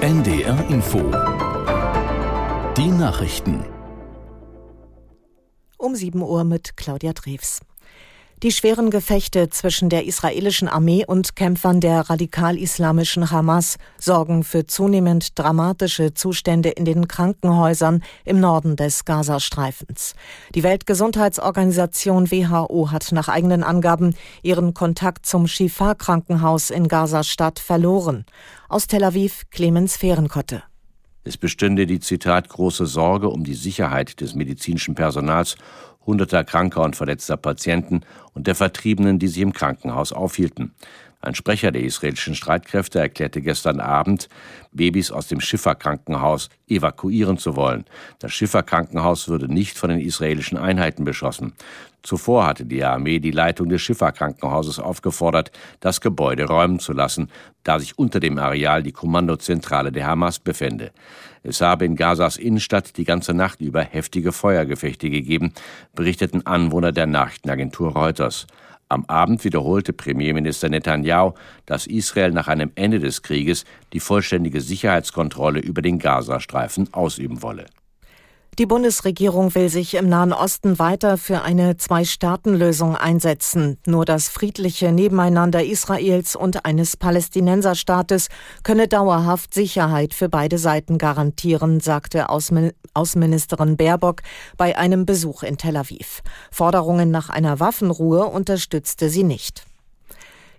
NDR Info. Die Nachrichten. Um 7 Uhr mit Claudia Drews. Die schweren Gefechte zwischen der israelischen Armee und Kämpfern der radikal-islamischen Hamas sorgen für zunehmend dramatische Zustände in den Krankenhäusern im Norden des Gazastreifens. Die Weltgesundheitsorganisation WHO hat nach eigenen Angaben ihren Kontakt zum Shifa-Krankenhaus in Gaza-Stadt verloren. Aus Tel Aviv Clemens Fehrenkotte. Es bestünde die Zitat große Sorge um die Sicherheit des medizinischen Personals hunderter kranker und verletzter Patienten und der Vertriebenen, die sich im Krankenhaus aufhielten. Ein Sprecher der israelischen Streitkräfte erklärte gestern Abend, Babys aus dem Schifferkrankenhaus evakuieren zu wollen. Das Schifferkrankenhaus würde nicht von den israelischen Einheiten beschossen. Zuvor hatte die Armee die Leitung des Schifferkrankenhauses aufgefordert, das Gebäude räumen zu lassen, da sich unter dem Areal die Kommandozentrale der Hamas befände. Es habe in Gazas Innenstadt die ganze Nacht über heftige Feuergefechte gegeben, berichteten Anwohner der Nachrichtenagentur Reuters. Am Abend wiederholte Premierminister Netanyahu, dass Israel nach einem Ende des Krieges die vollständige Sicherheitskontrolle über den Gazastreifen ausüben wolle. Die Bundesregierung will sich im Nahen Osten weiter für eine Zwei-Staaten-Lösung einsetzen. Nur das friedliche Nebeneinander Israels und eines Palästinenserstaates könne dauerhaft Sicherheit für beide Seiten garantieren, sagte Außenministerin Baerbock bei einem Besuch in Tel Aviv. Forderungen nach einer Waffenruhe unterstützte sie nicht.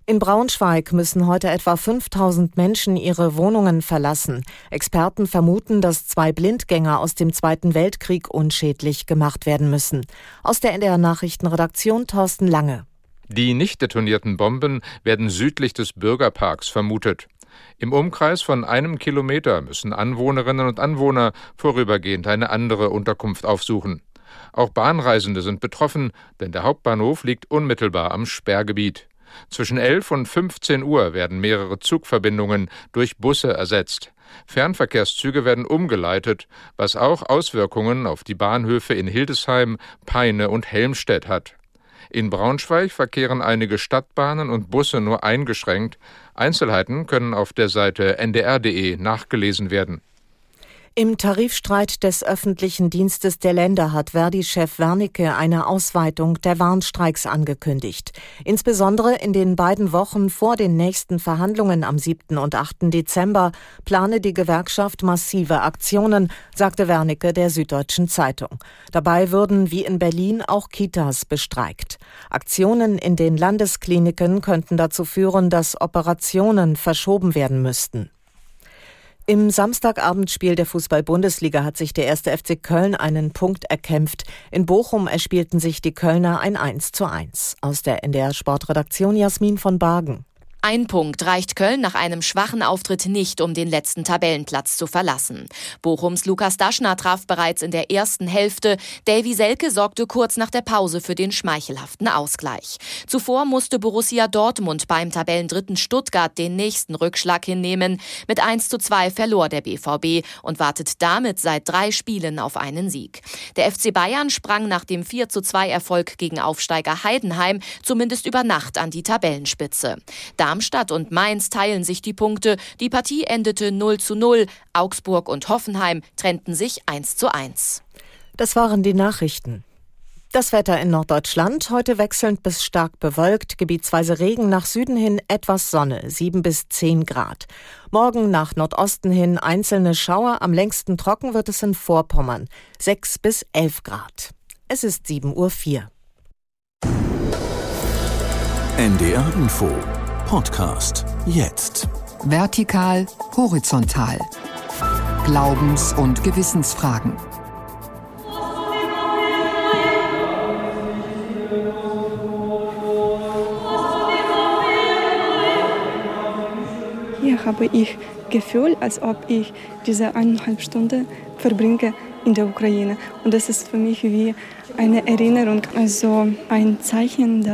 In Braunschweig müssen heute etwa 5000 Menschen ihre Wohnungen verlassen. Experten vermuten, dass zwei Blindgänger aus dem Zweiten Weltkrieg unschädlich gemacht werden müssen. Aus der NDR Nachrichtenredaktion Thorsten Lange. Die nicht detonierten Bomben werden südlich des Bürgerparks vermutet. Im Umkreis von einem Kilometer müssen Anwohnerinnen und Anwohner vorübergehend eine andere Unterkunft aufsuchen. Auch Bahnreisende sind betroffen, denn der Hauptbahnhof liegt unmittelbar am Sperrgebiet. Zwischen 11 und 15 Uhr werden mehrere Zugverbindungen durch Busse ersetzt. Fernverkehrszüge werden umgeleitet, was auch Auswirkungen auf die Bahnhöfe in Hildesheim, Peine und Helmstedt hat. In Braunschweig verkehren einige Stadtbahnen und Busse nur eingeschränkt. Einzelheiten können auf der Seite ndr.de nachgelesen werden. Im Tarifstreit des öffentlichen Dienstes der Länder hat Verdi-Chef Wernicke eine Ausweitung der Warnstreiks angekündigt. Insbesondere in den beiden Wochen vor den nächsten Verhandlungen am 7. und 8. Dezember plane die Gewerkschaft massive Aktionen, sagte Wernicke der Süddeutschen Zeitung. Dabei würden wie in Berlin auch Kitas bestreikt. Aktionen in den Landeskliniken könnten dazu führen, dass Operationen verschoben werden müssten. Im Samstagabendspiel der Fußball-Bundesliga hat sich der erste FC Köln einen Punkt erkämpft. In Bochum erspielten sich die Kölner ein 1 zu 1. Aus der NDR Sportredaktion Jasmin von Bargen. Ein Punkt reicht Köln nach einem schwachen Auftritt nicht, um den letzten Tabellenplatz zu verlassen. Bochums Lukas Daschner traf bereits in der ersten Hälfte. Davy Selke sorgte kurz nach der Pause für den schmeichelhaften Ausgleich. Zuvor musste Borussia Dortmund beim Tabellendritten Stuttgart den nächsten Rückschlag hinnehmen. Mit 1 zu 2 verlor der BVB und wartet damit seit drei Spielen auf einen Sieg. Der FC Bayern sprang nach dem 4 zu 2 Erfolg gegen Aufsteiger Heidenheim zumindest über Nacht an die Tabellenspitze. Darmstadt und Mainz teilen sich die Punkte. Die Partie endete 0 zu 0. Augsburg und Hoffenheim trennten sich 1 zu 1. Das waren die Nachrichten. Das Wetter in Norddeutschland heute wechselnd bis stark bewölkt, gebietsweise Regen nach Süden hin etwas Sonne, 7 bis 10 Grad. Morgen nach Nordosten hin einzelne Schauer, am längsten trocken wird es in Vorpommern, 6 bis 11 Grad. Es ist 7.04 Uhr. NDR Info Podcast jetzt. Vertikal, horizontal. Glaubens- und Gewissensfragen. Hier habe ich Gefühl, als ob ich diese eineinhalb Stunden verbringe in der Ukraine. Und das ist für mich wie eine Erinnerung, also ein Zeichen,